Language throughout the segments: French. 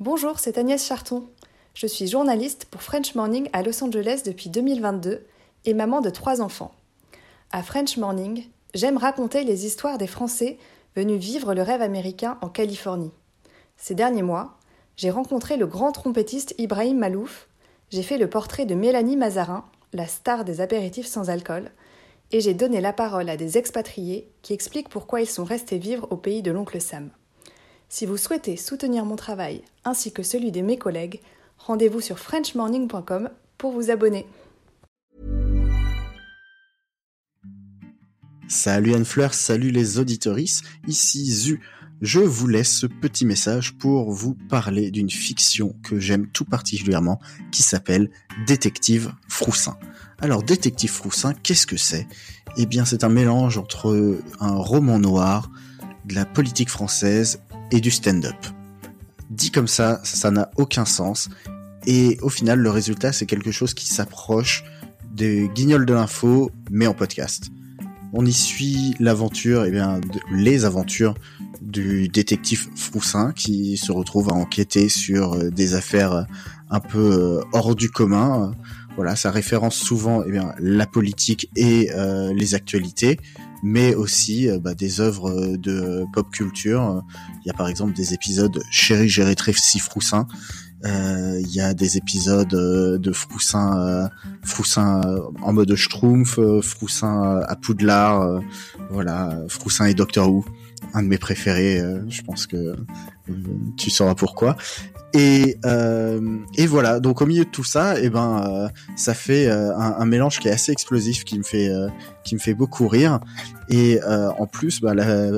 Bonjour, c'est Agnès Charton. Je suis journaliste pour French Morning à Los Angeles depuis 2022 et maman de trois enfants. À French Morning, j'aime raconter les histoires des Français venus vivre le rêve américain en Californie. Ces derniers mois, j'ai rencontré le grand trompettiste Ibrahim Malouf, j'ai fait le portrait de Mélanie Mazarin, la star des apéritifs sans alcool, et j'ai donné la parole à des expatriés qui expliquent pourquoi ils sont restés vivre au pays de l'oncle Sam. Si vous souhaitez soutenir mon travail ainsi que celui de mes collègues, rendez-vous sur frenchmorning.com pour vous abonner. Salut Anne Fleur, salut les auditoris, ici Zu. Je vous laisse ce petit message pour vous parler d'une fiction que j'aime tout particulièrement qui s'appelle Détective Froussin. Alors, Détective Froussin, qu'est-ce que c'est? Eh bien, c'est un mélange entre un roman noir, de la politique française et du stand-up. Dit comme ça, ça n'a aucun sens. Et au final, le résultat, c'est quelque chose qui s'approche des guignols de l'info, mais en podcast. On y suit l'aventure, et eh bien, les aventures du détective Froussin qui se retrouve à enquêter sur euh, des affaires un peu euh, hors du commun, voilà, ça référence souvent eh bien, la politique et euh, les actualités, mais aussi euh, bah, des œuvres euh, de pop culture. Il y a par exemple des épisodes Chéri, j'ai si Froussin. Il y a des épisodes de Froussin, Froussin en mode Schtroumpf, Froussin à Poudlard, voilà, Froussin et Doctor Who un de mes préférés. je pense que tu sauras pourquoi. Et, euh, et voilà, donc au milieu de tout ça, et eh ben, euh, ça fait euh, un, mélange qui est assez explosif, qui me fait, euh, qui me fait beaucoup rire. Et en plus, bah,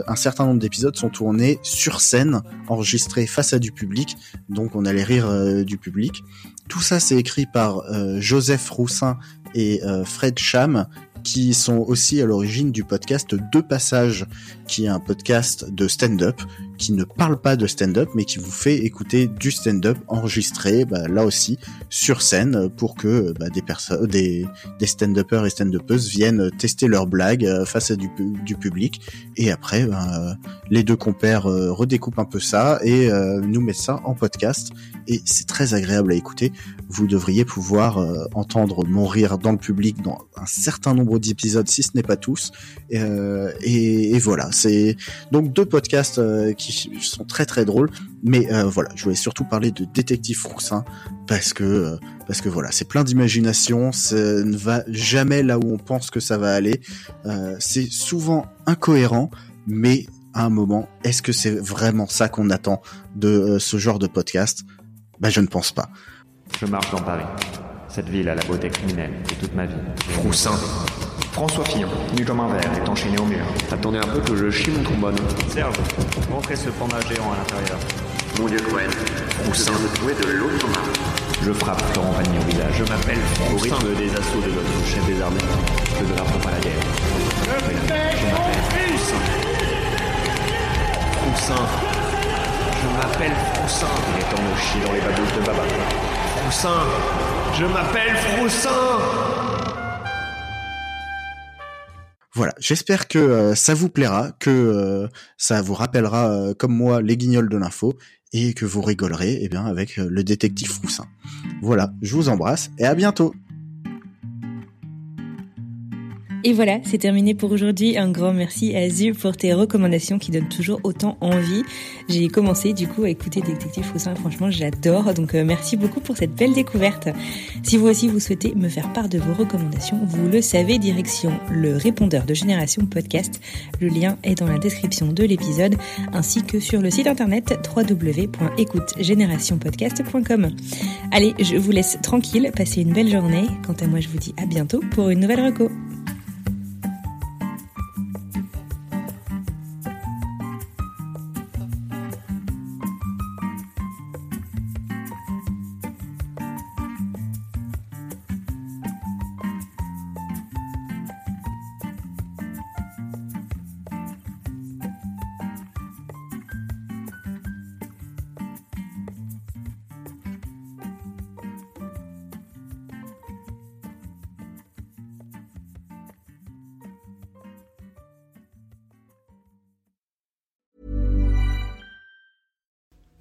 un certain nombre d'épisodes sont tournés sur scène, enregistrés face à du public, donc on a les rires du public. Tout ça, c'est écrit par Joseph Roussin et Fred Cham, qui sont aussi à l'origine du podcast Deux Passages, qui est un podcast de stand-up, qui ne parle pas de stand-up, mais qui vous fait écouter du stand-up enregistré, bah, là aussi, sur scène, pour que bah, des personnes, des, des stand-uppers et stand-uppeuses viennent tester leurs blagues euh, face à du, du public, et après, bah, les deux compères euh, redécoupent un peu ça et euh, nous mettent ça en podcast, et c'est très agréable à écouter. Vous devriez pouvoir entendre mon rire dans le public dans un certain nombre d'épisodes, si ce n'est pas tous, et, et, voilà c'est donc deux podcasts euh, qui sont très très drôles. Mais euh, voilà, je voulais surtout parler de Détective Froussin parce que euh, parce que voilà, c'est plein d'imagination, ça ne va jamais là où on pense que ça va aller. c'est souvent incohérent, mais à un moment, est-ce que c'est vraiment ça qu'on attend de ce genre de podcast? Bah, je ne pense pas. Je marche dans Paris. Cette ville a la beauté criminelle de toute ma vie. Froussin. François Fillon, nu comme un verre, est enchaîné au mur. Attendez un peu que je chie mon trombone. Serge, montrez ce panda géant à l'intérieur. Mon Dieu, Cohen, Froussin de trouver de l'autre main. Je frappe Florent Pagny au visage. Je m'appelle Froussin. Au rythme des assauts de notre chef des armées, je ne rapproche pas la guerre. Je m'appelle Froussin. Froussin. Je m'appelle Froussin. Il est temps de chier dans les babouches de Baba. Froussin. Je m'appelle Froussin. Voilà, j'espère que euh, ça vous plaira, que euh, ça vous rappellera, euh, comme moi, les guignols de l'info, et que vous rigolerez eh bien, avec le détective Froussin. Voilà, je vous embrasse et à bientôt et voilà, c'est terminé pour aujourd'hui. Un grand merci à Zu pour tes recommandations qui donnent toujours autant envie. J'ai commencé du coup à écouter Détective Froussin. Franchement, j'adore. Donc euh, merci beaucoup pour cette belle découverte. Si vous aussi vous souhaitez me faire part de vos recommandations, vous le savez, direction le répondeur de Génération Podcast. Le lien est dans la description de l'épisode ainsi que sur le site internet www.écoutegénérationpodcast.com. Allez, je vous laisse tranquille, passez une belle journée. Quant à moi, je vous dis à bientôt pour une nouvelle reco.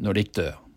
når de dør.